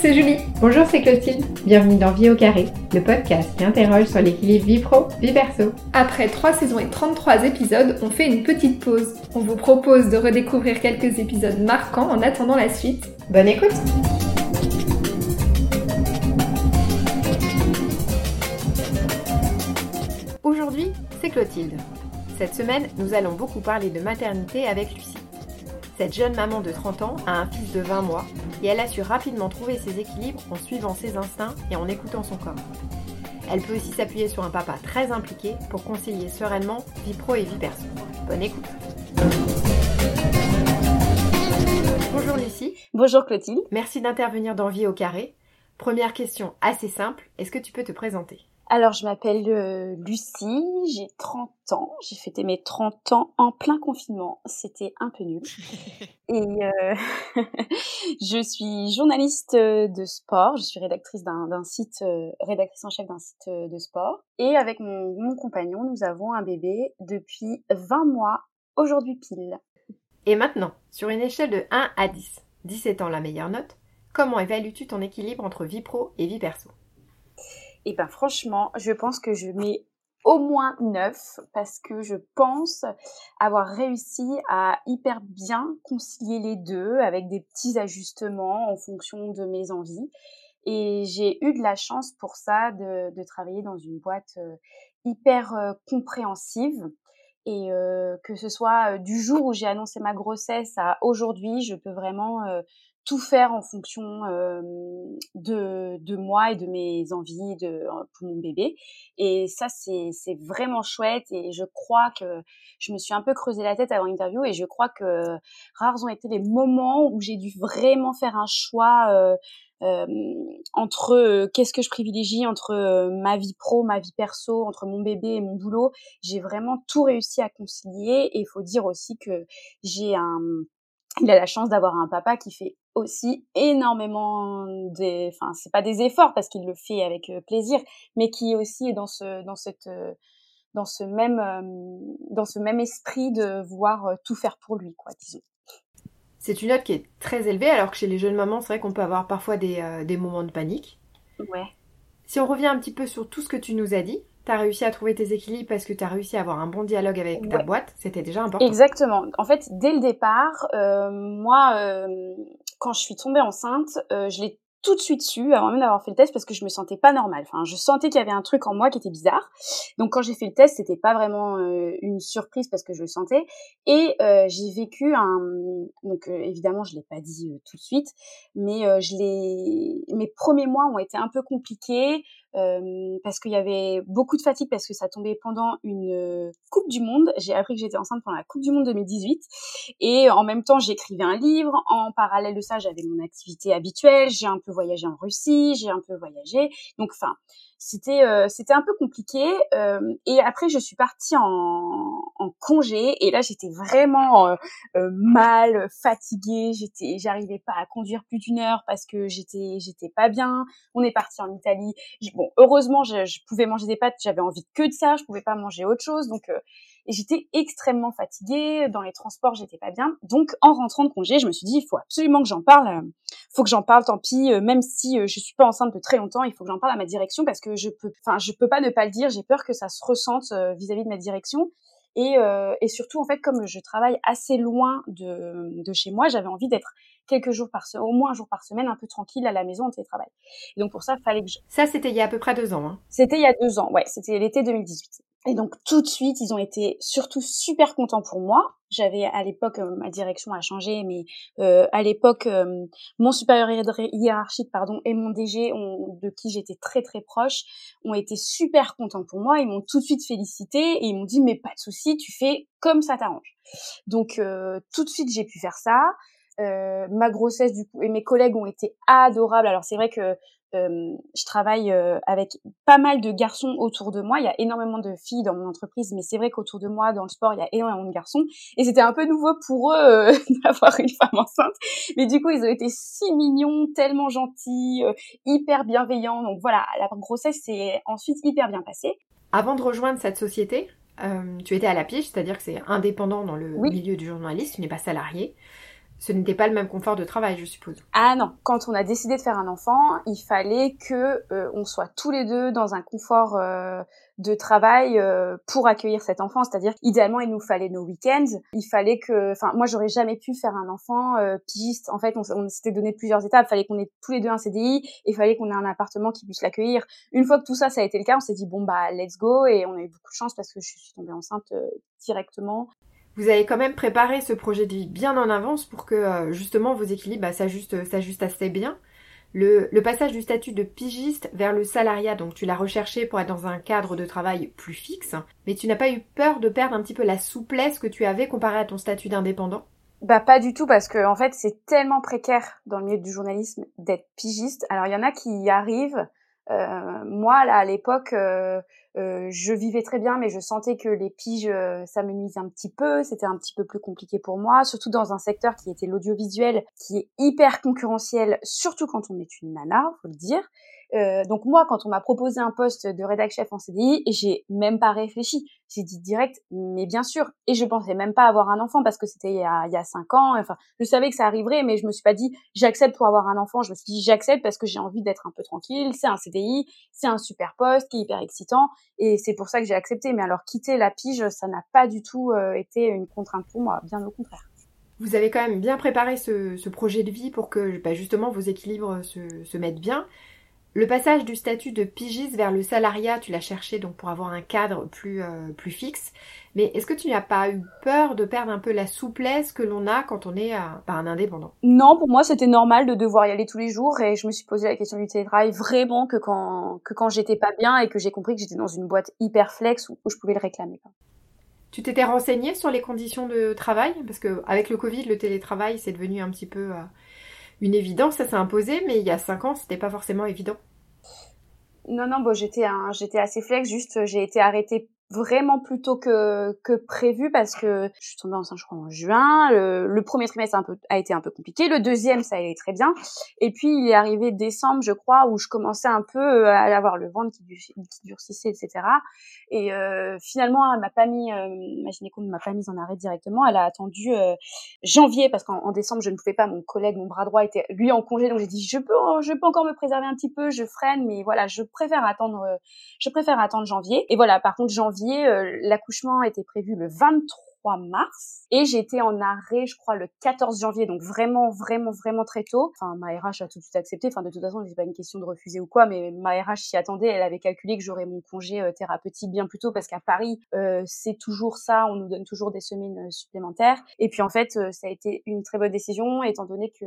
c'est Julie. Bonjour, c'est Clotilde. Bienvenue dans Vie au carré, le podcast qui interroge sur l'équilibre vie pro, vie perso. Après 3 saisons et 33 épisodes, on fait une petite pause. On vous propose de redécouvrir quelques épisodes marquants en attendant la suite. Bonne écoute Aujourd'hui, c'est Clotilde. Cette semaine, nous allons beaucoup parler de maternité avec Lucie. Cette jeune maman de 30 ans a un fils de 20 mois et elle a su rapidement trouver ses équilibres en suivant ses instincts et en écoutant son corps. Elle peut aussi s'appuyer sur un papa très impliqué pour concilier sereinement vie pro et vie perso. Bonne écoute Bonjour Lucie. Bonjour Clotilde. Merci d'intervenir dans Vie au carré. Première question assez simple, est-ce que tu peux te présenter? Alors, je m'appelle euh, Lucie, j'ai 30 ans, j'ai fêté mes 30 ans en plein confinement, c'était un peu nul. Et euh, je suis journaliste euh, de sport, je suis rédactrice d'un site, rédactrice en chef d'un site de sport. Et avec mon, mon compagnon, nous avons un bébé depuis 20 mois, aujourd'hui pile. Et maintenant, sur une échelle de 1 à 10, 10 étant la meilleure note, comment évalues-tu ton équilibre entre vie pro et vie perso? Et ben franchement, je pense que je mets au moins 9 parce que je pense avoir réussi à hyper bien concilier les deux avec des petits ajustements en fonction de mes envies. Et j'ai eu de la chance pour ça de, travailler dans une boîte euh, hyper euh, compréhensive. Et euh, que ce soit du jour où j'ai annoncé ma grossesse à aujourd'hui, je peux vraiment tout faire en fonction de, de moi et de mes envies de, pour mon bébé. Et ça, c'est vraiment chouette. Et je crois que je me suis un peu creusé la tête avant l'interview et je crois que rares ont été les moments où j'ai dû vraiment faire un choix euh, euh, entre qu'est-ce que je privilégie entre ma vie pro, ma vie perso, entre mon bébé et mon boulot. J'ai vraiment tout réussi à concilier. Et il faut dire aussi que j'ai un il a la chance d'avoir un papa qui fait aussi énormément des enfin c'est pas des efforts parce qu'il le fait avec euh, plaisir mais qui aussi est dans ce dans cette euh, dans ce même euh, dans ce même esprit de vouloir tout faire pour lui quoi disons. C'est une note qui est très élevée alors que chez les jeunes mamans c'est vrai qu'on peut avoir parfois des, des moments de panique. Ouais. Si on revient un petit peu sur tout ce que tu nous as dit tu as réussi à trouver tes équilibres parce que tu as réussi à avoir un bon dialogue avec ta boîte, c'était déjà important. Exactement. En fait, dès le départ, euh, moi, euh, quand je suis tombée enceinte, euh, je l'ai tout de suite su avant même d'avoir fait le test parce que je me sentais pas normale. Enfin, je sentais qu'il y avait un truc en moi qui était bizarre. Donc quand j'ai fait le test, c'était pas vraiment une surprise parce que je le sentais. Et j'ai vécu un donc évidemment, je l'ai pas dit tout de suite, mais je l'ai mes premiers mois ont été un peu compliqués parce qu'il y avait beaucoup de fatigue parce que ça tombait pendant une Coupe du Monde. J'ai appris que j'étais enceinte pendant la Coupe du Monde 2018 et en même temps j'écrivais un livre. En parallèle de ça, j'avais mon activité habituelle. J'ai un peu voyagé en Russie, j'ai un peu voyagé. Donc enfin, c'était euh, c'était un peu compliqué euh, et après je suis partie en, en congé et là j'étais vraiment euh, mal fatiguée. J'étais j'arrivais pas à conduire plus d'une heure parce que j'étais j'étais pas bien. On est parti en Italie. Bon heureusement je, je, pouvais manger des pâtes. J'avais envie que de ça. Je pouvais pas manger autre chose. Donc et j'étais extrêmement fatiguée dans les transports j'étais pas bien donc en rentrant de congé je me suis dit il faut absolument que j'en parle faut que j'en parle tant pis même si je suis pas enceinte de très longtemps il faut que j'en parle à ma direction parce que je peux, enfin, je peux pas ne pas le dire. J'ai peur que ça se ressente euh, vis-à-vis de ma direction. Et, euh, et, surtout, en fait, comme je travaille assez loin de, de chez moi, j'avais envie d'être quelques jours par semaine, au moins un jour par semaine, un peu tranquille à la maison en télétravail. Et donc pour ça, fallait que je... Ça, c'était il y a à peu près deux ans. Hein. C'était il y a deux ans, ouais. C'était l'été 2018. Et donc tout de suite, ils ont été surtout super contents pour moi. J'avais à l'époque, euh, ma direction a changé, mais euh, à l'époque, euh, mon supérieur hiérarchique, pardon, et mon DG, de qui j'étais très très proche, ont été super contents pour moi. Ils m'ont tout de suite félicité et ils m'ont dit mais pas de souci, tu fais comme ça t'arrange. Donc tout de suite, j'ai pu faire ça. ma grossesse du coup et mes collègues ont été adorables. Alors c'est vrai que je travaille avec pas mal de garçons autour de moi. Il y a énormément de filles dans mon entreprise, mais c'est vrai qu'autour de moi, dans le sport, il y a énormément de garçons. Et c'était un peu nouveau pour eux d'avoir une femme enceinte. Mais du coup, ils ont été si mignons, tellement gentils, hyper bienveillants. Donc voilà, la grossesse s'est ensuite hyper bien passée. Avant de rejoindre cette société, tu étais à la pige, c'est-à-dire que c'est indépendant dans le milieu du journaliste, tu n'es pas salarié. Ce n'était pas le même confort de travail, je suppose. Ah non, quand on a décidé de faire un enfant, il fallait que euh, on soit tous les deux dans un confort euh, de travail euh, pour accueillir cet enfant. C'est-à-dire, idéalement, il nous fallait nos week-ends. Il fallait que, enfin, moi, j'aurais jamais pu faire un enfant pigiste. En fait, on, on s'était donné plusieurs étapes. Il fallait qu'on ait tous les deux un CDI et il fallait qu'on ait un appartement qui puisse l'accueillir. Une fois que tout ça, ça a été le cas, on s'est dit bon bah let's go et on a eu beaucoup de chance parce que je suis tombée enceinte directement vous avez quand même préparé ce projet de vie bien en avance pour que euh, justement vos équilibres bah, s'ajustent assez bien. Le, passage du statut de pigiste vers le salariat, donc tu l'as recherché pour être dans un cadre de travail plus fixe, mais tu n'as pas eu peur de perdre un petit peu la souplesse que tu avais comparé à ton statut d'indépendant? Bah pas du tout parce que en fait c'est tellement précaire dans le milieu du journalisme d'être pigiste. Alors il y en a qui y arrivent. Euh, moi là à l'époque, euh, euh, je vivais très bien, mais je sentais que les piges, ça me nuisait un petit peu. C'était un petit peu plus compliqué pour moi, surtout dans un secteur qui était l'audiovisuel, qui est hyper concurrentiel, surtout quand on est une nana, faut le dire. Euh, donc moi, quand on m'a proposé un poste de rédac chef en CDI, j'ai même pas réfléchi. J'ai dit direct, mais bien sûr. Et je pensais même pas avoir un enfant parce que c'était il il y a cinq ans. Enfin, je savais que ça arriverait, mais je me suis pas dit j'accepte pour avoir un enfant. Je me suis dit j'accepte parce que j'ai envie d'être un peu tranquille. C'est un CDI, c'est un super poste qui est hyper excitant, et c'est pour ça que j'ai accepté. Mais alors quitter la pige, ça n'a pas du tout euh, été une contrainte pour moi, bien au contraire. Vous avez quand même bien préparé ce, ce projet de vie pour que bah, justement vos équilibres se, se mettent bien. Le passage du statut de pigiste vers le salariat, tu l'as cherché donc pour avoir un cadre plus, euh, plus fixe. Mais est-ce que tu n'as pas eu peur de perdre un peu la souplesse que l'on a quand on est euh, bah, un indépendant? Non, pour moi c'était normal de devoir y aller tous les jours et je me suis posé la question du télétravail vraiment que quand, que quand j'étais pas bien et que j'ai compris que j'étais dans une boîte hyper flex où, je pouvais le réclamer. Tu t'étais renseigné sur les conditions de travail? Parce que avec le Covid, le télétravail c'est devenu un petit peu... Euh, une évidence, ça s'est imposé, mais il y a cinq ans, c'était pas forcément évident. Non, non, bon, j'étais j'étais assez flex, juste j'ai été arrêtée vraiment plus tôt que, que prévu parce que je suis tombée enceinte je crois en juin. Le, premier trimestre a, un peu, a été un peu compliqué. Le deuxième ça allait très bien. Et puis il est arrivé décembre je crois où je commençais un peu euh, à avoir le ventre qui, durcissait etc et euh, finalement elle m'a pas mis euh, ma gynéco ne m'a pas mise en arrêt directement. Elle a attendu euh, janvier parce qu'en décembre je ne pouvais pas. Mon collègue mon bras droit était lui en congé. Donc j'ai dit je peux je peux encore me préserver un petit peu je freine mais voilà je préfère attendre je préfère attendre janvier. Et voilà par contre janvier euh, l'accouchement était prévu le 23 mars et j'étais en arrêt, je crois, le 14 janvier, donc vraiment, vraiment, vraiment très tôt. Enfin, ma RH a tout de suite accepté. Enfin, de toute façon, c'est pas une question de refuser ou quoi, mais ma RH s'y attendait. Elle avait calculé que j'aurais mon congé euh, thérapeutique bien plus tôt parce qu'à Paris, euh, c'est toujours ça. On nous donne toujours des semaines supplémentaires. Et puis en fait, ça a été une très bonne décision étant donné que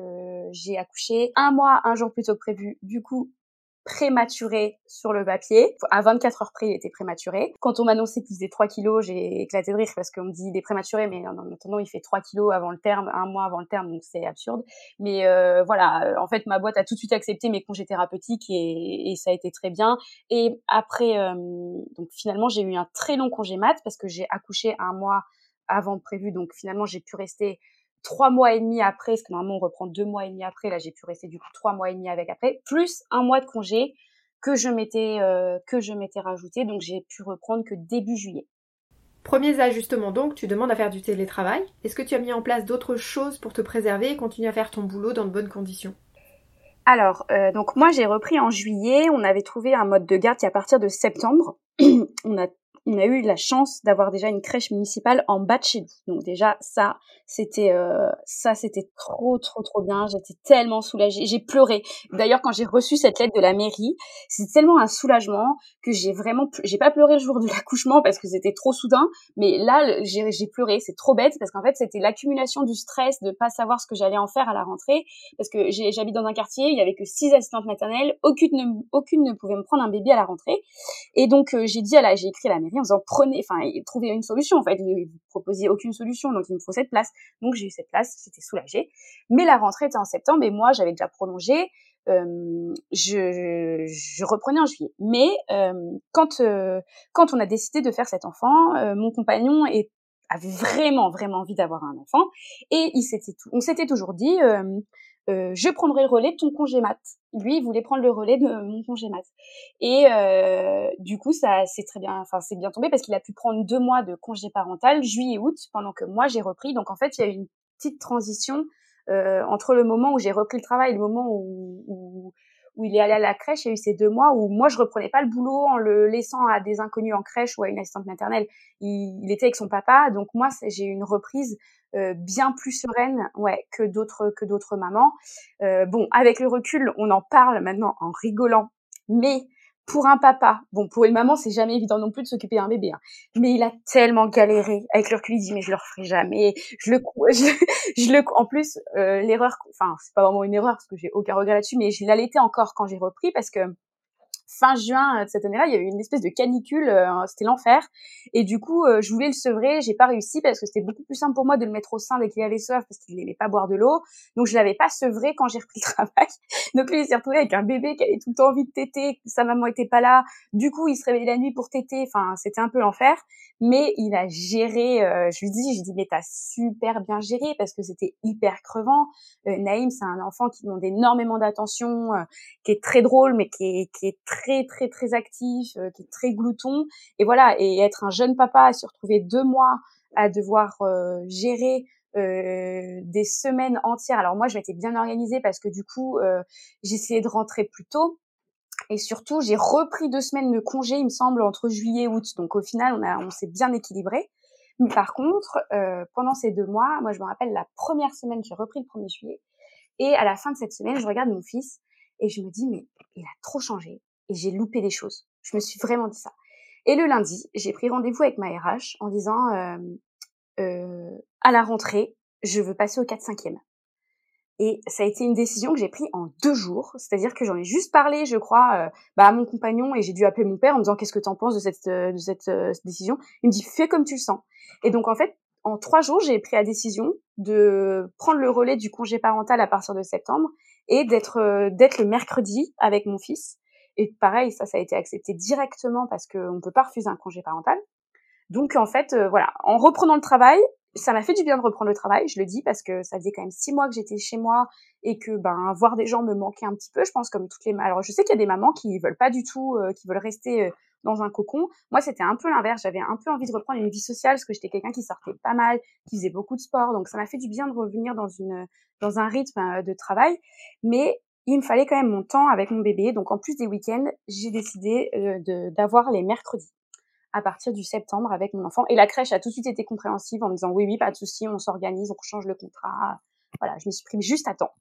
j'ai accouché un mois, un jour plus tôt que prévu. Du coup, prématuré sur le papier. À 24 heures près, il était prématuré. Quand on m'a annoncé qu'il faisait 3 kilos, j'ai éclaté de rire parce qu'on me dit il est prématuré, mais en attendant, il fait 3 kilos avant le terme, un mois avant le terme, donc c'est absurde. Mais euh, voilà, en fait, ma boîte a tout de suite accepté mes congés thérapeutiques et, et ça a été très bien. Et après, euh, donc finalement, j'ai eu un très long congé mat parce que j'ai accouché un mois avant prévu, donc finalement, j'ai pu rester trois mois et demi après, parce que normalement on reprend deux mois et demi après, là j'ai pu rester du coup trois mois et demi avec après, plus un mois de congé que je m'étais euh, que je m'étais rajouté, donc j'ai pu reprendre que début juillet. Premiers ajustements donc, tu demandes à faire du télétravail. Est-ce que tu as mis en place d'autres choses pour te préserver et continuer à faire ton boulot dans de bonnes conditions? Alors, euh, donc moi j'ai repris en juillet, on avait trouvé un mode de garde qui à partir de septembre. on a on a eu la chance d'avoir déjà une crèche municipale en bas de chez nous. Donc déjà ça, c'était euh, ça, c'était trop trop trop bien. J'étais tellement soulagée. J'ai pleuré. D'ailleurs, quand j'ai reçu cette lettre de la mairie, c'était tellement un soulagement que j'ai vraiment, j'ai pas pleuré le jour de l'accouchement parce que c'était trop soudain. Mais là, j'ai pleuré. C'est trop bête parce qu'en fait, c'était l'accumulation du stress de pas savoir ce que j'allais en faire à la rentrée. Parce que j'habite dans un quartier, il y avait que six assistantes maternelles, aucune ne, aucune ne pouvait me prendre un bébé à la rentrée. Et donc euh, j'ai dit à la, j'ai écrit à la mairie en disant prenez, enfin trouvez une solution. En fait, vous, vous proposiez aucune solution, donc il me faut cette place. Donc j'ai eu cette place, j'étais soulagée. Mais la rentrée était en septembre et moi j'avais déjà prolongé. Je, reprenais en juillet. Mais quand euh, quand on a décidé de faire cet enfant, euh, mon compagnon avait vraiment vraiment envie d'avoir un enfant et on s'était toujours dit euh, euh, je prendrai le relais de ton congé mat. Lui, il voulait prendre le relais de mon congé mat. Et euh, du coup, ça c'est très bien, enfin c'est bien tombé parce qu'il a pu prendre deux mois de congé parental, juillet et août, pendant que moi j'ai repris. Donc en fait, il y a eu une petite transition entre le moment où j'ai repris le travail et le moment où, où, où il est allé à la crèche, il y a eu ces deux mois où moi je reprenais pas le boulot en le laissant à des inconnus en crèche ou à une assistante maternelle. Il, était avec son papa, donc moi j'ai eu une reprise euh, bien plus sereine, ouais, que d'autres que d'autres mamans. Euh, bon, avec le recul, on en parle maintenant en rigolant, mais pour un papa, bon, pour une maman, c'est jamais évident non plus de s'occuper d'un bébé, hein. mais il a tellement galéré. Avec le recul, il dit mais je le referai jamais. Je le, je, le, en plus, euh, l'erreur, enfin, c'est pas vraiment une erreur parce que j'ai aucun regret là-dessus, mais je l'allaitais encore quand j'ai repris parce que fin juin de cette année-là, il y avait une espèce de canicule, euh, c'était l'enfer. Et du coup, euh, je voulais le sevrer, j'ai pas réussi parce que c'était beaucoup plus simple pour moi de le mettre au sein dès qu'il avait soif parce qu'il n'aimait pas boire de l'eau. Donc je l'avais pas sevré quand j'ai repris le travail. Donc lui, il s'est retrouvé avec un bébé qui avait tout le temps envie de téter, sa maman était pas là. Du coup, il se réveillait la nuit pour téter. Enfin, c'était un peu l'enfer. Mais il a géré. Euh, je lui dis, je lui dis, mais t'as super bien géré parce que c'était hyper crevant. Naïm, c'est un enfant qui demande énormément d'attention, qui est très drôle, mais qui est, qui est très très très très actif, euh, qui est très glouton. Et voilà, et être un jeune papa, se retrouver deux mois à devoir euh, gérer euh, des semaines entières. Alors moi, je m'étais bien organisée parce que du coup, euh, j'essayais de rentrer plus tôt. Et surtout, j'ai repris deux semaines de congé, il me semble, entre juillet et août. Donc au final, on, a, on s'est bien équilibré. Mais par contre, euh, pendant ces deux mois, moi je me rappelle la première semaine, j'ai repris le 1er juillet. Et à la fin de cette semaine, je regarde mon fils et je me dis, mais il a trop changé et j'ai loupé des choses. Je me suis vraiment dit ça. Et le lundi, j'ai pris rendez-vous avec ma RH en disant euh, euh, à la rentrée, je veux passer au 4-5e. Et ça a été une décision que j'ai prise en deux jours, c'est-à-dire que j'en ai juste parlé, je crois, euh, bah, à mon compagnon et j'ai dû appeler mon père en me disant qu'est-ce que tu en penses de cette, de cette décision? Il me dit fais comme tu le sens. Et donc en fait, en trois jours, j'ai pris la décision de prendre le relais du congé parental à partir de septembre et d'être d'être le mercredi avec mon fils et pareil, ça, ça a été accepté directement parce qu'on ne peut pas refuser un congé parental. Donc en fait, euh, voilà, en reprenant le travail, ça m'a fait du bien de reprendre le travail, je le dis parce que ça faisait quand même six mois que j'étais chez moi et que ben voir des gens me manquait un petit peu. Je pense comme toutes les. Alors je sais qu'il y a des mamans qui veulent pas du tout, euh, qui veulent rester euh, dans un cocon. Moi c'était un peu l'inverse. J'avais un peu envie de reprendre une vie sociale parce que j'étais quelqu'un qui sortait pas mal, qui faisait beaucoup de sport. Donc ça m'a fait du bien de revenir dans une dans un rythme de travail. Mais il me fallait quand même mon temps avec mon bébé. Donc en plus des week-ends, j'ai décidé euh, d'avoir les mercredis à partir du septembre avec mon enfant. Et la crèche a tout de suite été compréhensive en me disant oui, oui, pas de souci, on s'organise, on change le contrat. Voilà, je me suis juste à temps.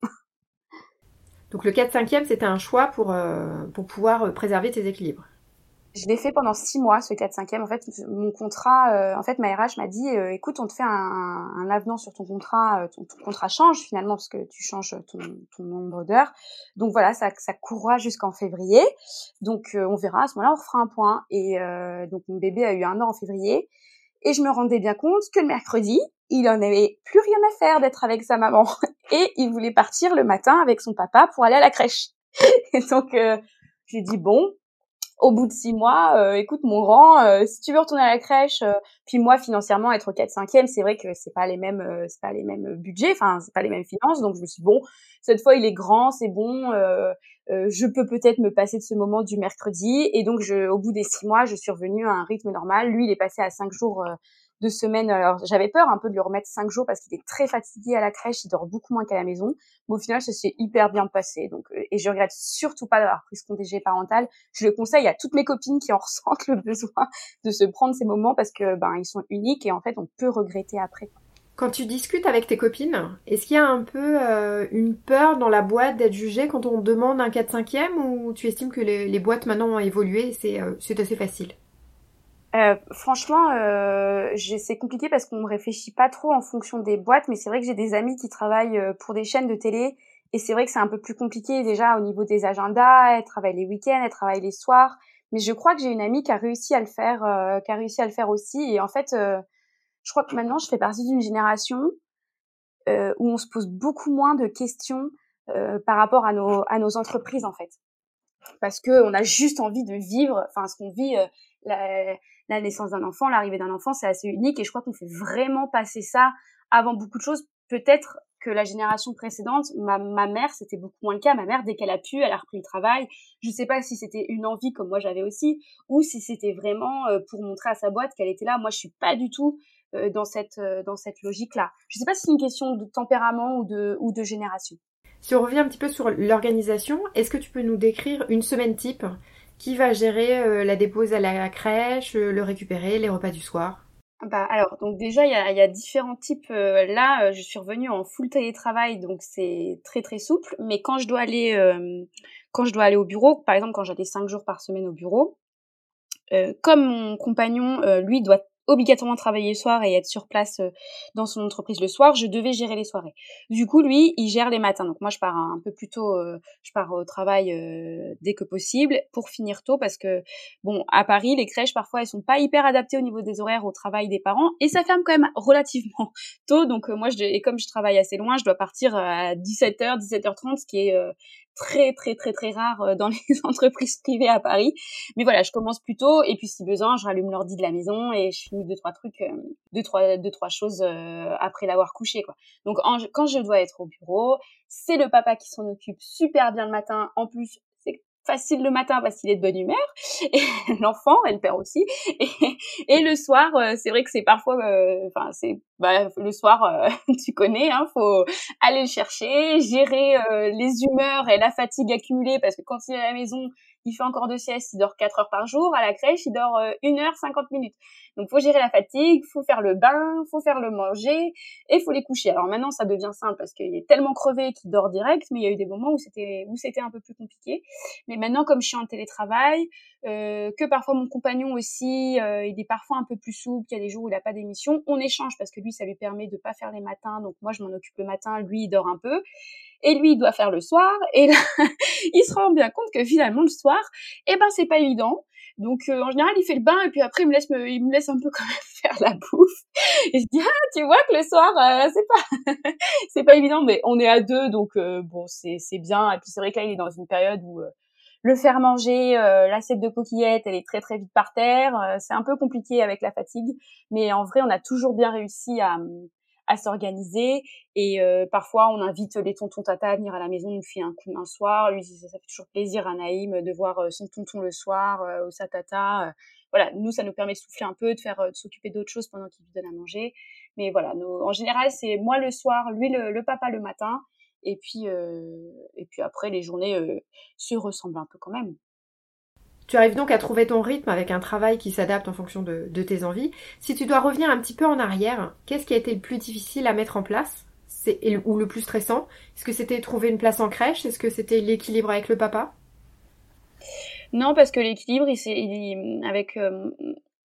Donc le 4-5e, c'était un choix pour, euh, pour pouvoir euh, préserver tes équilibres. Je l'ai fait pendant six mois, ce 4-5e. En fait, mon contrat, euh, en fait, ma RH m'a dit, euh, écoute, on te fait un, un, avenant sur ton contrat, euh, ton, contrat change finalement parce que tu changes ton, ton nombre d'heures. Donc voilà, ça, ça courra jusqu'en février. Donc on verra, à ce moment-là, on refera un point. Et donc mon bébé a eu un an en février. Et je me rendais bien compte que le mercredi, il en avait plus rien à faire d'être avec sa maman. Et il voulait partir le matin avec son papa pour aller à la crèche. Et donc, j'ai dit, bon, au bout de six mois, euh, écoute mon grand, euh, si tu veux retourner à la crèche, euh, puis moi financièrement être au 4 5 c'est vrai que c'est pas les mêmes c'est pas les mêmes budgets, enfin c'est pas les mêmes finances, donc je me suis bon, cette fois il est grand, c'est bon, je peux peut-être me passer de ce moment du mercredi et donc je au bout des six mois, je suis revenue à un rythme normal. Lui, il est passé à cinq jours de semaine. Alors j'avais peur un peu de lui remettre cinq jours parce qu'il est très fatigué à la crèche, il dort beaucoup moins qu'à la maison. Mais au final, ça s'est hyper bien passé. Donc euh, et je regrette surtout pas d'avoir pris ce congé parental. Je le conseille à toutes mes copines qui en ressentent le besoin de se prendre ces moments parce que ben ils sont uniques et en fait on peut regretter après. Quand tu discutes avec tes copines, est-ce qu'il y a un peu euh, une peur dans la boîte d'être jugée quand on demande un 4-5e ou tu estimes que les, les boîtes maintenant ont évolué et euh, c'est assez facile? Euh, franchement, euh, c'est compliqué parce qu'on ne réfléchit pas trop en fonction des boîtes, mais c'est vrai que j'ai des amis qui travaillent euh, pour des chaînes de télé et c'est vrai que c'est un peu plus compliqué déjà au niveau des agendas. Elle travaille les week-ends, elle travaille les soirs, mais je crois que j'ai une amie qui a réussi à le faire, euh, qui a réussi à le faire aussi. Et en fait, euh, je crois que maintenant je fais partie d'une génération où on se pose beaucoup moins de questions par rapport à nos à nos entreprises en fait, parce que on a juste envie de vivre, enfin ce qu'on vit. La, la naissance d'un enfant, l'arrivée d'un enfant, c'est assez unique et je crois qu'on fait vraiment passer ça avant beaucoup de choses. Peut-être que la génération précédente, ma, mère, c'était beaucoup moins le cas. Ma mère, dès qu'elle a pu, elle a repris le travail. Je sais pas si c'était une envie comme moi j'avais aussi, ou si c'était vraiment euh, pour montrer à sa boîte qu'elle était là. Moi, je suis pas du tout dans cette dans cette logique-là. Je ne sais pas si c'est une question de tempérament ou de ou de génération. Si on revient un petit peu sur l'organisation, est-ce que tu peux nous décrire une semaine type? Qui va gérer la dépose à la crèche, le récupérer, les repas du soir? Bah alors donc déjà il y a, différents types. Euh, là euh, je suis revenue en full télétravail donc c'est très très souple. Mais quand je dois aller euh, quand je dois aller au bureau, par exemple quand j'allais cinq jours par semaine au bureau, comme mon compagnon lui doit obligatoirement travailler le soir et être sur place euh, dans son entreprise le soir, je devais gérer les soirées. Du coup, lui, il gère les matins. Donc moi, je pars un peu plus tôt, euh, je pars au travail euh, dès que possible pour finir tôt parce que, bon, à Paris, les crèches, parfois, elles sont pas hyper adaptées au niveau des horaires au travail des parents et ça ferme quand même relativement tôt. Donc moi, et comme je travaille assez loin, je dois partir à 17h, 17h30, ce qui est très très très très rare euh, dans les entreprises privées à Paris. Mais voilà, je commence plus tôt et puis si besoin, je rallume l'ordi de la maison et je finis deux trois trucs, euh, deux trois deux trois choses euh, après l'avoir couché quoi. Donc quand je dois être au bureau, c'est le papa qui s'en occupe super bien le matin. En plus, facile le matin parce qu'il est de bonne humeur, et l'enfant, elle perd aussi. Et, le soir, euh, c'est vrai que c'est parfois, euh, enfin c'est bah, le soir, euh, tu connais, hein, faut aller le chercher, gérer les humeurs et la fatigue accumulée parce que quand il est à la maison, il fait encore de sieste, il dort 4 heures par jour. À la crèche, il dort 1 heure 50 minutes. Donc, faut gérer la fatigue, faut faire le bain, faut faire le manger et faut les coucher. Alors maintenant, ça devient simple parce qu'il est tellement crevé qu'il dort direct, mais il y a eu des moments où c'était où c'était un peu plus compliqué. Mais maintenant, comme je suis en télétravail, euh, que parfois mon compagnon aussi, euh, il est parfois un peu plus souple, qu'il y a des jours où il n'a pas d'émission, on échange parce que lui, ça lui permet de pas faire les matins. Donc moi, je m'en occupe le matin, lui, il dort un peu et lui il doit faire le soir et là il se rend bien compte que finalement le soir eh ben c'est pas évident donc euh, en général il fait le bain et puis après il me laisse il me laisse un peu quand même faire la bouffe et je dis ah tu vois que le soir euh, c'est pas c'est pas évident mais on est à deux donc euh, bon c'est c'est bien et puis c'est vrai que là il est dans une période où le faire manger, l'assiette de coquillettes, elle est très très vite par terre. c'est un peu compliqué avec la fatigue, mais en vrai, on a toujours bien réussi à, à s'organiser. Et euh, parfois, on invite les tontons tata à venir à la maison nous faire un coup un soir. Lui, ça, fait toujours plaisir à Naïm de voir euh, son tonton le soir euh, au sa tata. voilà, nous, ça nous permet de souffler un peu, de faire, de s'occuper d'autres choses pendant qu'il lui donne à manger. Mais voilà, en général, c'est moi le soir, lui le, papa le matin. Et puis, et puis après, les journées se ressemblent un peu quand même. Tu arrives donc à trouver ton rythme avec un travail qui s'adapte en fonction de, tes envies. Si tu dois revenir un petit peu en arrière, qu'est-ce qui a été le plus difficile à mettre en place? Ou le plus stressant? Est-ce que c'était trouver une place en crèche? Est-ce que c'était l'équilibre avec le papa? Non, parce que l'équilibre, avec euh,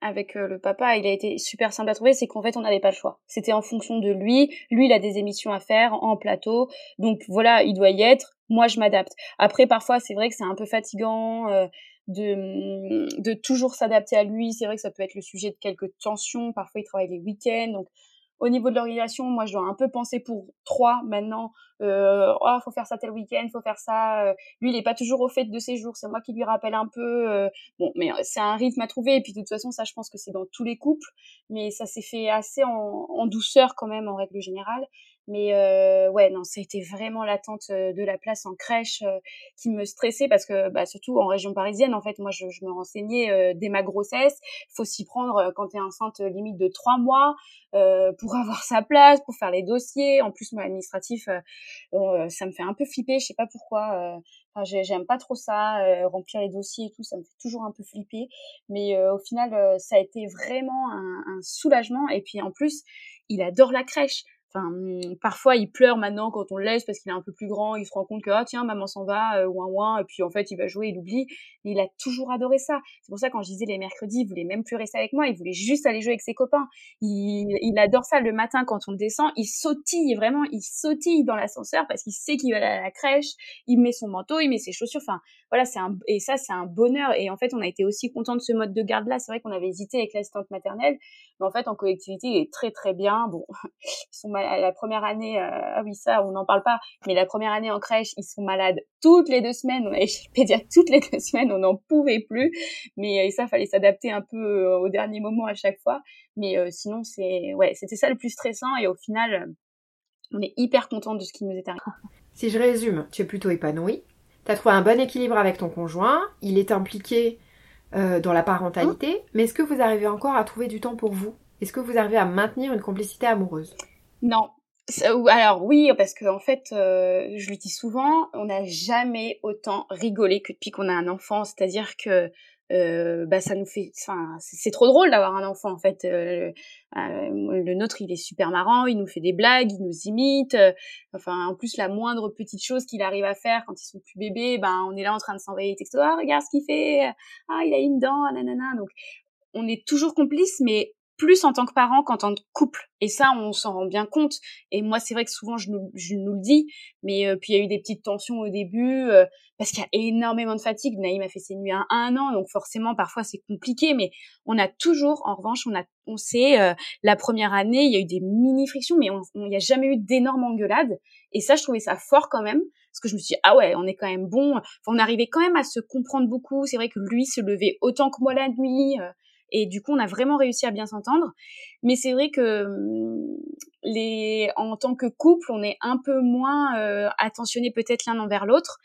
avec euh, le papa, il a été super simple à trouver, c'est qu'en fait, on n'avait pas le choix. C'était en fonction de lui. Lui, il a des émissions à faire en plateau. Donc voilà, il doit y être. Moi, je m'adapte. Après, parfois, c'est vrai que c'est un peu fatigant. Euh, de, de toujours s'adapter à lui. C'est vrai que ça peut être le sujet de quelques tensions. Parfois, il travaille les week-ends. Donc, au niveau de l'organisation, moi, je dois un peu penser pour trois maintenant. Euh, oh, faut faire ça tel week-end, faut faire ça. Euh. Lui, il est pas toujours au fait de ses jours. C'est moi qui lui rappelle un peu. Euh. bon, mais euh, c'est un rythme à trouver. Et puis, de toute façon, ça, je pense que c'est dans tous les couples. Mais ça s'est fait assez en douceur quand même, en règle générale. Mais euh, ouais, non, ça a été vraiment l'attente euh, de la place en crèche euh, qui me stressait parce que, bah, surtout en région parisienne, en fait, moi, je, me renseignais euh, dès ma grossesse. Faut s'y prendre quand t'es enceinte limite de trois mois pour avoir sa place, pour faire les dossiers. En plus, moi, administratif, ça me fait un peu flipper. Je sais pas pourquoi. Enfin, j'aime pas trop ça, remplir les dossiers et tout, ça me fait toujours un peu flipper. Mais au final, ça a été vraiment un soulagement. Et puis en plus, il adore la crèche. Enfin, mmh, parfois il pleure maintenant quand on le laisse parce qu'il est un peu plus grand, il se rend compte que ah tiens maman s'en va, euh, ouin ouin, et puis en fait il va jouer, il oublie. Mais il a toujours adoré ça. C'est pour ça quand je disais les mercredis, il voulait même plus rester avec moi, il voulait juste aller jouer avec ses copains. Il, il adore ça le matin quand on descend, il sautille vraiment, il sautille dans l'ascenseur parce qu'il sait qu'il va aller à la crèche, il met son manteau, il met ses chaussures. Enfin voilà, c'est un et ça c'est un bonheur. Et en fait on a été aussi content de ce mode de garde là. C'est vrai qu'on avait hésité avec l'assistante maternelle, en fait en collectivité il est très très bien. Bon, ils sont mal la première année, euh, ah oui ça on n'en parle pas, mais la première année en crèche ils sont malades toutes les deux semaines, on allait chez le toutes les deux semaines, on n'en pouvait plus, mais euh, ça fallait s'adapter un peu euh, au dernier moment à chaque fois, mais sinon c'est ouais c'était ça le plus stressant. Et au final on est hyper content de ce qui nous est arrivé. Si je résume, tu es plutôt épanoui, tu as trouvé un bon équilibre avec ton conjoint, il est impliqué dans la parentalité, mais est-ce que vous arrivez encore à trouver du temps pour vous? Est-ce que vous arrivez à maintenir une complicité amoureuse? Non. Alors oui, parce que en fait, je lui dis souvent, on n'a jamais autant rigolé que depuis qu'on a un enfant. C'est-à-dire que euh, bah ça nous fait enfin c'est trop drôle d'avoir un enfant en fait. Euh, euh, le nôtre il est super marrant il nous fait des blagues il nous imite enfin en plus la moindre petite chose qu'il arrive à faire quand ils sont plus bébés ben on est là en train de s'envoyer des textos. Ah regarde ce qu'il fait. Ah il a une dent nanana. Donc on est toujours complice mais plus en tant que parent qu'en tant que couple. Et ça, on s'en rend bien compte. Et moi, c'est vrai que souvent, je nous, le dis, mais euh, puis il y a eu des petites tensions au début, euh, parce qu'il y a énormément de fatigue. Naïm a fait ses nuits à un an, donc forcément, parfois, c'est compliqué, mais on a toujours, en revanche, on a, on sait, euh, la première année, il y a eu des mini-frictions, mais il n'y a jamais eu d'énormes engueulades. Et ça, je trouvais ça fort quand même, parce que je me suis dit, ah ouais, on est quand même bon. On arrivait quand même à se comprendre beaucoup. C'est vrai que lui se levait autant que moi la nuit. Et du coup, on a vraiment réussi à bien s'entendre. Mais c'est vrai que hum, les, en tant que couple, on est un peu moins euh, attentionné peut-être l'un envers l'autre.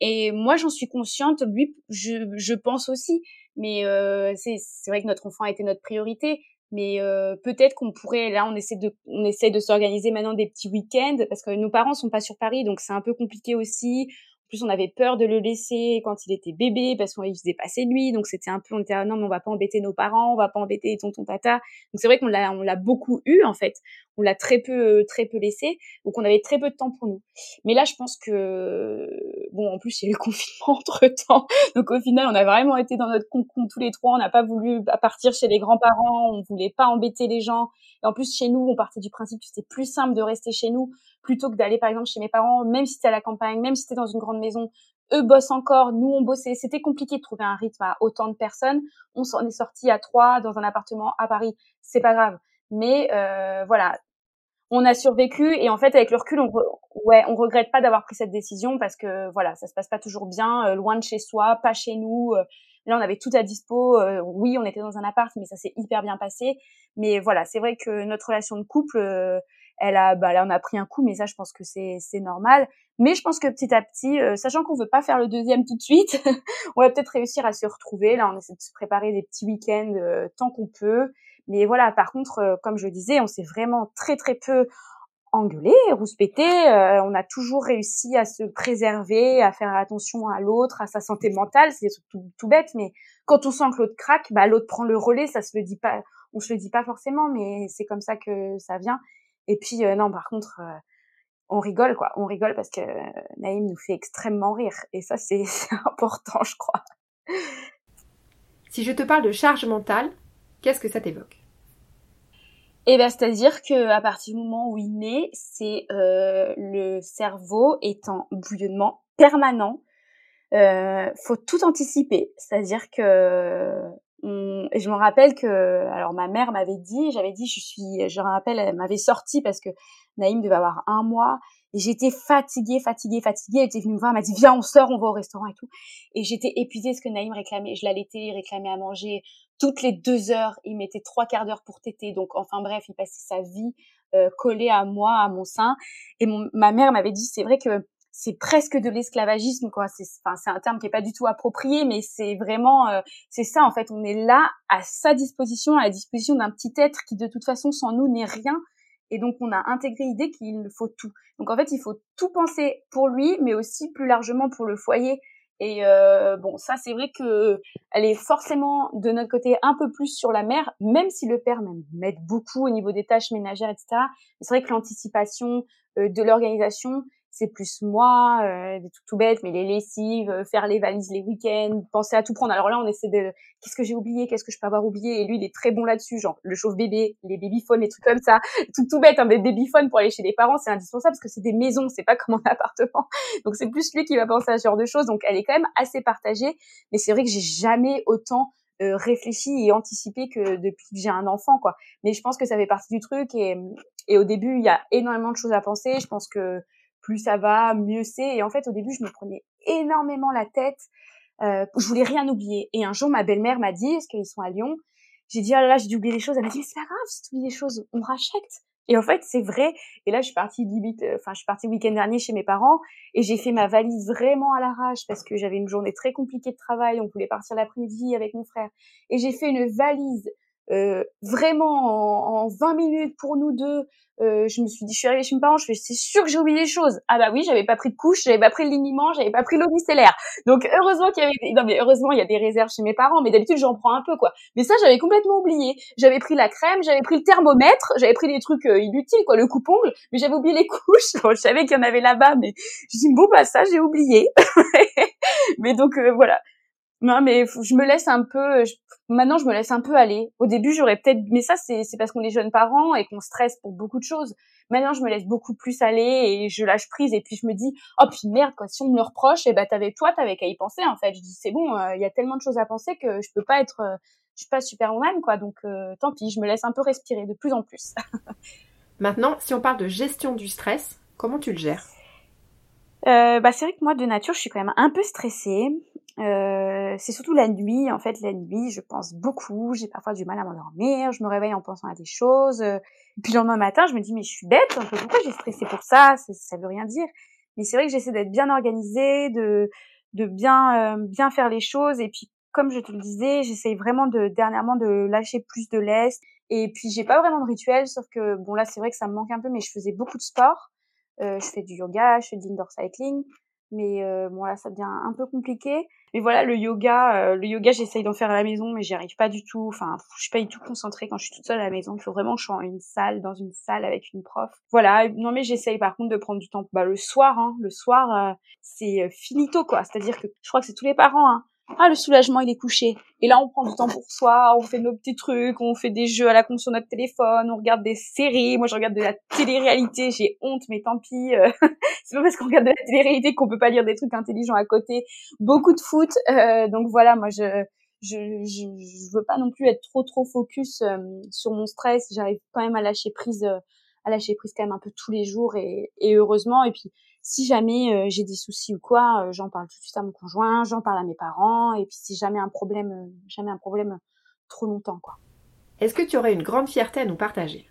Et moi, j'en suis consciente. Lui, je, je pense aussi. Mais euh, c'est vrai que notre enfant a été notre priorité. Mais euh, peut-être qu'on pourrait, là, on essaie de, on essaie de s'organiser maintenant des petits week-ends parce que nos parents sont pas sur Paris, donc c'est un peu compliqué aussi plus, on avait peur de le laisser quand il était bébé parce qu'on faisait passer lui. Donc, c'était un peu, on était, ah non, mais on va pas embêter nos parents, on va pas embêter tonton tata. Donc, c'est vrai qu'on l'a, on l'a beaucoup eu, en fait. On l'a très peu, très peu laissé. Donc, on avait très peu de temps pour nous. Mais là, je pense que, bon, en plus, il y a eu le confinement entre temps. Donc, au final, on a vraiment été dans notre concombre tous les trois. On n'a pas voulu partir chez les grands-parents. On voulait pas embêter les gens. Et en plus, chez nous, on partait du principe que c'était plus simple de rester chez nous plutôt que d'aller, par exemple, chez mes parents, même si c'était à la campagne, même si c'était dans une grande maison. Eux bossent encore, nous on bossait. C'était compliqué de trouver un rythme à autant de personnes. On s'en est sorti à trois dans un appartement à Paris. C'est pas grave. Mais euh, voilà, on a survécu et en fait avec le recul on ouais on regrette pas d'avoir pris cette décision parce que voilà ça se passe pas toujours bien euh, loin de chez soi pas chez nous euh, là on avait tout à dispo euh, oui on était dans un appart mais ça s'est hyper bien passé mais voilà c'est vrai que notre relation de couple elle a, bah là, on a pris un coup, mais ça, je pense que c'est c'est normal. Mais je pense que petit à petit, sachant qu'on veut pas faire le deuxième tout de suite, on va peut-être réussir à se retrouver. Là, on essaie de se préparer des petits week-ends tant qu'on peut. Mais voilà, par contre, euh, comme je le disais, on s'est vraiment très très peu engueulé, rouspété. on a toujours réussi à se préserver, à faire attention à l'autre, à sa santé mentale. C'est tout, tout bête, mais quand on sent que l'autre craque, bah l'autre prend le relais. Ça se le dit pas, on se le dit pas forcément, mais c'est comme ça que ça vient. Et puis euh, non, par contre, euh, on rigole quoi, on rigole parce que Naïm nous fait extrêmement rire et ça c'est important, je crois. Si je te parle de charge mentale, qu'est-ce que ça t'évoque? Eh ben, c'est-à-dire que à partir du moment où il naît, c'est euh, le cerveau est en bouillonnement permanent. Euh, faut tout anticiper, c'est-à-dire que je me rappelle que, alors ma mère m'avait dit, j'avais dit, je suis, je me rappelle, elle m'avait sorti parce que Naïm devait avoir un mois et j'étais fatiguée, fatiguée, fatiguée. Elle était venue me voir, elle m'a dit viens, on sort, on va au restaurant et tout. Et j'étais épuisée parce que Naïm réclamait, je l'allaitais, il réclamait à manger toutes les deux heures. Il mettait trois quarts d'heure pour téter, donc enfin bref, il passait sa vie euh, collé à moi, à mon sein. Et mon, ma mère m'avait dit c'est vrai que c'est presque de l'esclavagisme quoi c'est enfin c'est un terme qui est pas du tout approprié mais c'est vraiment euh, c'est ça en fait on est là à sa disposition à la disposition d'un petit être qui de toute façon sans nous n'est rien et donc on a intégré l'idée qu'il faut tout. Donc en fait il faut tout penser pour lui mais aussi plus largement pour le foyer. Et euh, bon ça c'est vrai que elle est forcément de notre côté un peu plus sur la mère même si le père m'aide beaucoup au niveau des tâches ménagères etc c'est vrai que l'anticipation euh, de l'organisation c'est plus moi, euh, des tout bête, mais les lessives, euh, faire les valises les week-ends, penser à tout prendre. Alors là, on essaie de, qu'est-ce que j'ai oublié, qu'est-ce que je peux avoir oublié, et lui, il est très bon là-dessus, genre le chauffe-bébé, les babyphones, les trucs comme ça, tout tout bête, un hein, babyphone pour aller chez les parents, c'est indispensable parce que c'est des maisons, c'est pas comme un appartement. Donc c'est plus lui qui va penser à ce genre de choses. Donc elle est quand même assez partagée, mais c'est vrai que j'ai jamais autant euh, réfléchi et anticipé que depuis que j'ai un enfant, quoi. Mais je pense que ça fait partie du truc et, et au début, il y a énormément de choses à penser. Je pense que plus ça va, mieux c'est. Et en fait, au début, je me prenais énormément la tête. Euh, je voulais rien oublier. Et un jour, ma belle-mère m'a dit, parce qu'ils sont à Lyon, j'ai dit, ah là là, j'ai dû oublier des choses. Elle m'a dit, c'est pas grave, si tu oublies des choses, on rachète. Et en fait, c'est vrai. Et là, je suis partie limite, euh, enfin, je suis partie le week-end dernier chez mes parents et j'ai fait ma valise vraiment à l'arrache parce que j'avais une journée très compliquée de travail. On voulait partir l'après-midi avec mon frère. Et j'ai fait une valise euh, vraiment en, en, 20 minutes pour nous deux. Euh, je me suis dit, je suis arrivée chez mes parents, je fais, c'est sûr que j'ai oublié des choses. Ah bah oui, j'avais pas pris de couche, j'avais pas pris le liniment, j'avais pas pris l'eau micellaire. Donc heureusement qu'il y avait, non mais heureusement il y a des réserves chez mes parents, mais d'habitude j'en prends un peu quoi. Mais ça j'avais complètement oublié. J'avais pris la crème, j'avais pris le thermomètre, j'avais pris des trucs euh, inutiles quoi, le coupe-ongle, mais j'avais oublié les couches. Bon, je savais qu'il y en avait là-bas, mais je dis bon bah ça j'ai oublié. mais donc euh, voilà. Non, mais je me laisse un peu. maintenant, je me laisse un peu aller. Au début, j'aurais peut-être. Mais ça, c'est parce qu'on est jeunes parents et qu'on stresse pour beaucoup de choses. Maintenant, je me laisse beaucoup plus aller et je lâche prise. Et puis je me dis, oh puis merde quoi. Si on me le reproche, et eh ben t'avais toi, t'avais qu'à y penser en fait. Je dis c'est bon. Euh, il y a tellement de choses à penser que je peux pas être. Euh, je suis pas Superwoman quoi. Donc euh, tant pis. Je me laisse un peu respirer de plus en plus. Maintenant, si on parle de gestion du stress, comment tu le gères? Euh, bah, c'est vrai que moi de nature je suis quand même un peu stressée. Euh, c'est surtout la nuit. En fait, la nuit, je pense beaucoup. J'ai parfois du mal à m'endormir. Je me réveille en pensant à des choses. Et puis le lendemain matin, je me dis mais je suis bête. Pourquoi j'ai stressé pour ça? Ça veut rien dire. Mais c'est vrai que j'essaie d'être bien organisée, de de bien euh, bien faire les choses. Et puis comme je te le disais, j'essaye vraiment de dernièrement de lâcher plus de lest. Et puis j'ai pas vraiment de rituel, sauf que bon là c'est vrai que ça me manque un peu, mais je faisais beaucoup de sport. Euh, je fais du yoga, je fais de l'indoor cycling, mais euh, bon là ça devient un peu compliqué. Mais voilà le yoga, euh, le yoga j'essaye d'en faire à la maison, mais j'y arrive pas du tout. Enfin, je suis pas du tout concentrée quand je suis toute seule à la maison. Il faut vraiment que je sois en une salle, dans une salle avec une prof. Voilà. Non mais j'essaye par contre de prendre du temps. Bah le soir, hein, le soir c'est finito quoi. C'est-à-dire que je crois que c'est tous les parents. Hein ah le soulagement il est couché. Et là on prend du temps pour soi on fait nos petits trucs on fait des jeux à la con sur notre téléphone on regarde des séries. Moi je regarde de la télé-réalité j'ai honte mais tant pis euh, c'est pas parce qu'on regarde de la télé-réalité qu'on peut pas lire des trucs intelligents à côté. Beaucoup de foot euh, donc voilà moi je je, je je veux pas non plus être trop trop focus euh, sur mon stress. J'arrive quand même à lâcher prise à lâcher prise quand même un peu tous les jours et, et heureusement. Et puis si jamais euh, j'ai des soucis ou quoi, euh, j'en parle tout de suite à mon conjoint, j'en parle à mes parents, et puis si jamais un problème, euh, jamais un problème trop longtemps, quoi. Est-ce que tu aurais une grande fierté à nous partager?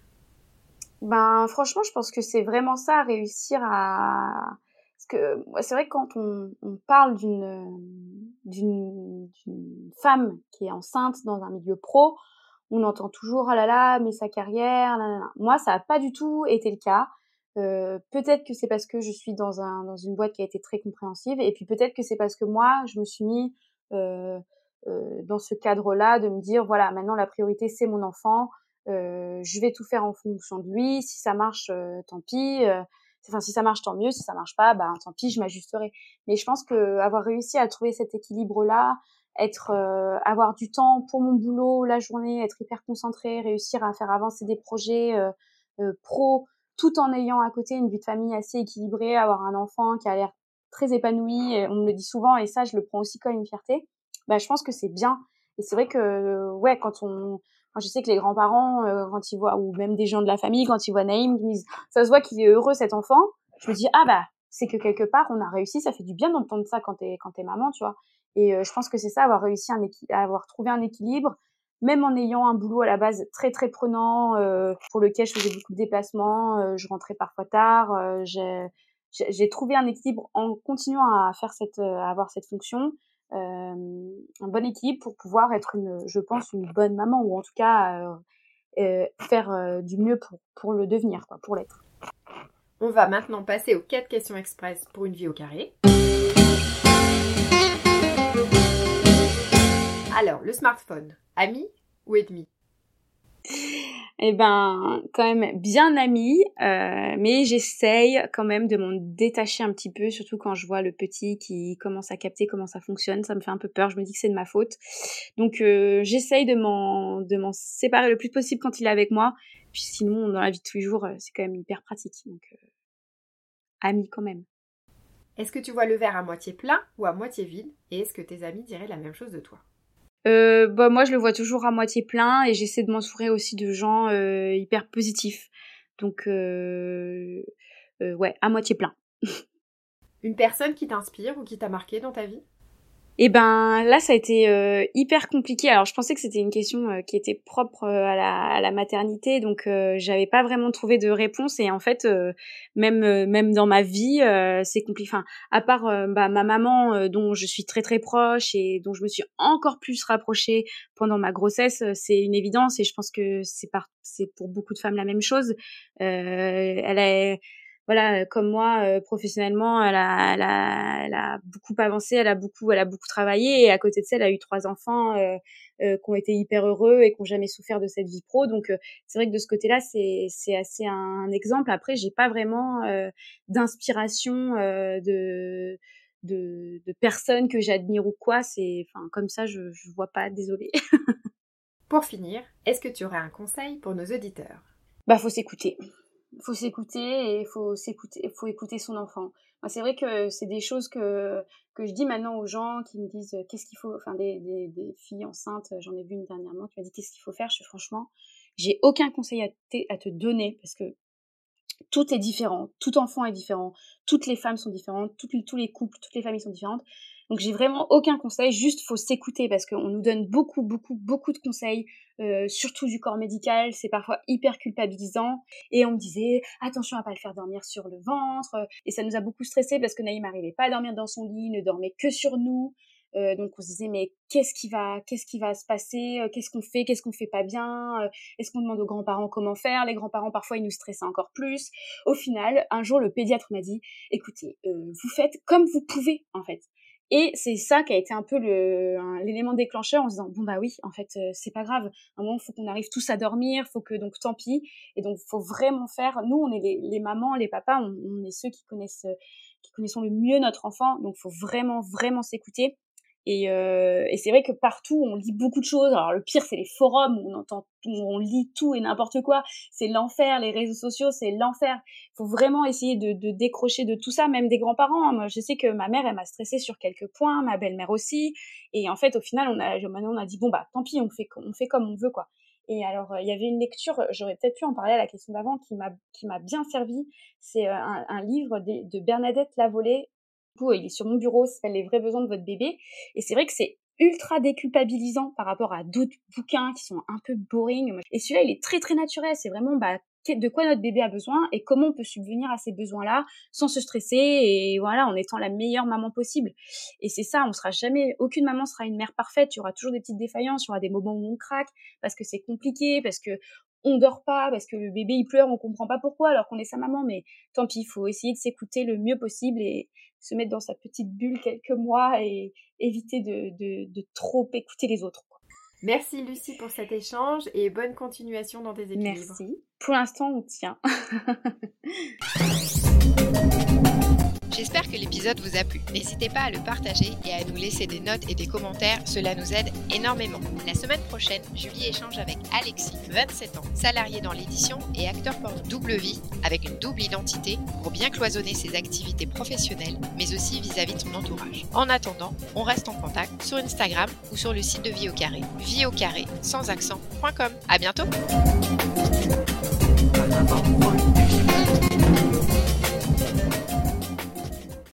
Ben franchement, je pense que c'est vraiment ça, réussir à parce que c'est vrai que quand on, on parle d'une d'une femme qui est enceinte dans un milieu pro, on entend toujours ah là là, mais sa carrière, moi ça n'a pas du tout été le cas. Euh, peut-être que c'est parce que je suis dans, un, dans une boîte qui a été très compréhensive, et puis peut-être que c'est parce que moi, je me suis mis euh, euh, dans ce cadre-là de me dire, voilà, maintenant la priorité, c'est mon enfant, euh, je vais tout faire en fonction de lui, si ça marche, euh, tant pis, euh, enfin si ça marche, tant mieux, si ça marche pas, bah tant pis, je m'ajusterai. Mais je pense que avoir réussi à trouver cet équilibre-là, être avoir du temps pour mon boulot la journée, être hyper concentré, réussir à faire avancer des projets pro, tout en ayant à côté une vie de famille assez équilibrée, avoir un enfant qui a l'air très épanoui, on me le dit souvent, et ça, je le prends aussi comme une fierté, bah, je pense que c'est bien. Et c'est vrai que, ouais, quand on, je sais que les grands-parents, euh, quand ils voient, ou même des gens de la famille, quand ils voient Naïm, ils disent, ça se voit qu'il est heureux cet enfant. Je me dis, ah bah, c'est que quelque part, on a réussi, ça fait du bien d'entendre ça quand t'es, quand t'es maman, tu vois. Et euh, je pense que c'est ça, avoir réussi un à avoir trouvé un équilibre, même en ayant un boulot à la base très très prenant, euh, pour lequel je faisais beaucoup de déplacements, euh, je rentrais parfois tard, euh, j'ai trouvé un équilibre en continuant à faire cette, à avoir cette fonction, un bon équilibre pour pouvoir être une, je pense, une bonne maman ou en tout cas faire du mieux pour, pour le devenir, pour l'être. On va maintenant passer aux 4 questions express pour une vie au carré. Alors, le smartphone, ami ou ennemi? Eh ben, quand même bien ami, euh, mais j'essaye quand même de m'en détacher un petit peu, surtout quand je vois le petit qui commence à capter comment ça fonctionne. Ça me fait un peu peur. Je me dis que c'est de ma faute. Donc, euh, j'essaye de m'en de m'en séparer le plus possible quand il est avec moi. Puis sinon, dans la vie de tous les jours, euh, c'est quand même hyper pratique. Donc, ami quand même. Est-ce que tu vois le verre à moitié plein ou à moitié vide? Et est-ce que tes amis diraient la même chose de toi? Euh, bah moi je le vois toujours à moitié plein et j'essaie de m'entourer aussi de gens euh, hyper positifs. Donc euh, euh ouais, à moitié plein. Une personne qui t'inspire ou qui t'a marqué dans ta vie? Et eh ben là, ça a été euh, hyper compliqué. Alors, je pensais que c'était une question euh, qui était propre euh, à, la, à, la, maternité, donc j'avais pas vraiment trouvé de réponse. Et en fait, même même dans ma vie, c'est compliqué. Enfin, à part bah, ma maman, dont je suis très très proche et dont je me suis encore plus rapprochée pendant ma grossesse, c'est une évidence. Et je pense que c'est c'est pour beaucoup de femmes la même chose. elle a voilà, euh, comme moi, euh, professionnellement, elle a, elle, a, elle a, beaucoup avancé, elle a beaucoup, elle a beaucoup travaillé. Et à côté de ça, elle a eu trois enfants euh, euh qui ont été hyper heureux et qui ont jamais souffert de cette vie pro. Donc, c'est vrai que de ce côté-là, c'est, c'est assez un, exemple. Après, j'ai pas vraiment d'inspiration de, de, de personnes que j'admire ou quoi. C'est, enfin, comme ça, je, je vois pas. Désolée. pour finir, est-ce que tu aurais un conseil pour nos auditeurs? Bah, faut s'écouter faut s'écouter et faut s'écouter, faut écouter son enfant. c'est vrai que c'est des choses que que je dis maintenant aux gens qui me disent euh, qu'est-ce qu'il faut, enfin des, des, filles enceintes, euh, j'en ai vu une dernièrement qui m'a dit qu'est-ce qu'il faut faire? Je suis franchement, j'ai aucun conseil à te, à te donner parce que tout est différent, tout enfant est différent, toutes les femmes sont différentes, tous les couples, toutes les familles sont différentes. Donc j'ai vraiment aucun conseil, juste faut s'écouter parce qu'on nous donne beaucoup, beaucoup, beaucoup de conseils, euh, surtout du corps médical, c'est parfois hyper culpabilisant. Et on me disait attention à pas le faire dormir sur le ventre, et ça nous a beaucoup stressé parce que Naïm n'arrivait pas à dormir dans son lit, ne dormait que sur nous. Euh, donc on se disait mais qu'est-ce qui va qu'est-ce qui va se passer? Euh, qu'est-ce qu'on fait? Qu'est-ce qu'on fait pas bien? Euh, est-ce qu'on demande aux grands-parents comment faire? Les grands-parents parfois ils nous stressaient encore plus au final un jour le pédiatre m'a dit écoutez vous faites comme vous pouvez en fait et c'est ça qui a été un peu l'élément déclencheur en se disant bon bah oui en fait euh, c'est pas grave. Un moment faut qu'on arrive tous à dormir faut que donc tant pis. Et donc faut vraiment faire nous on est les, mamans les papas on, on, est ceux qui connaissent qui connaissons le mieux notre enfant. Donc faut vraiment vraiment s'écouter et, euh, et c'est vrai que partout, on lit beaucoup de choses. Alors le pire, c'est les forums où on entend, où on lit tout et n'importe quoi. C'est l'enfer. Les réseaux sociaux, c'est l'enfer. Il faut vraiment essayer de, de, décrocher de tout ça, même des grands-parents. Moi, je sais que ma mère, elle m'a stressée sur quelques points, ma belle-mère aussi. Et en fait, au final, on a, on a dit bon bah, tant pis, on fait, on fait comme on veut, quoi. Et alors, il y avait une lecture, j'aurais peut-être pu en parler à la question d'avant, qui m'a qui m'a bien servi. C'est euh, un, un, livre de, de Bernadette Lavolée, il est sur mon bureau, s'appelle Les vrais besoins de votre bébé. Et c'est vrai que c'est ultra déculpabilisant par rapport à d'autres bouquins qui sont un peu boring. Et celui-là, il est très très naturel. C'est vraiment bah, de quoi notre bébé a besoin et comment on peut subvenir à ces besoins-là sans se stresser et voilà en étant la meilleure maman possible. Et c'est ça, on sera jamais, aucune maman sera une mère parfaite. Il y aura toujours des petites défaillances, il y aura des moments où on craque parce que c'est compliqué, parce que on dort pas parce que le bébé il pleure, on comprend pas pourquoi alors qu'on est sa maman, mais tant pis, il faut essayer de s'écouter le mieux possible et se mettre dans sa petite bulle quelques mois et éviter de, de, de trop écouter les autres. Merci Lucie pour cet échange et bonne continuation dans tes équilibres. Merci. Pour l'instant, on tient. J'espère que l'épisode vous a plu. N'hésitez pas à le partager et à nous laisser des notes et des commentaires, cela nous aide énormément. La semaine prochaine, Julie échange avec Alexis, 27 ans, salarié dans l'édition et acteur pour une double vie, avec une double identité, pour bien cloisonner ses activités professionnelles, mais aussi vis-à-vis de son entourage. En attendant, on reste en contact sur Instagram ou sur le site de Vie au carré, vie au carré sans accent.com. À bientôt!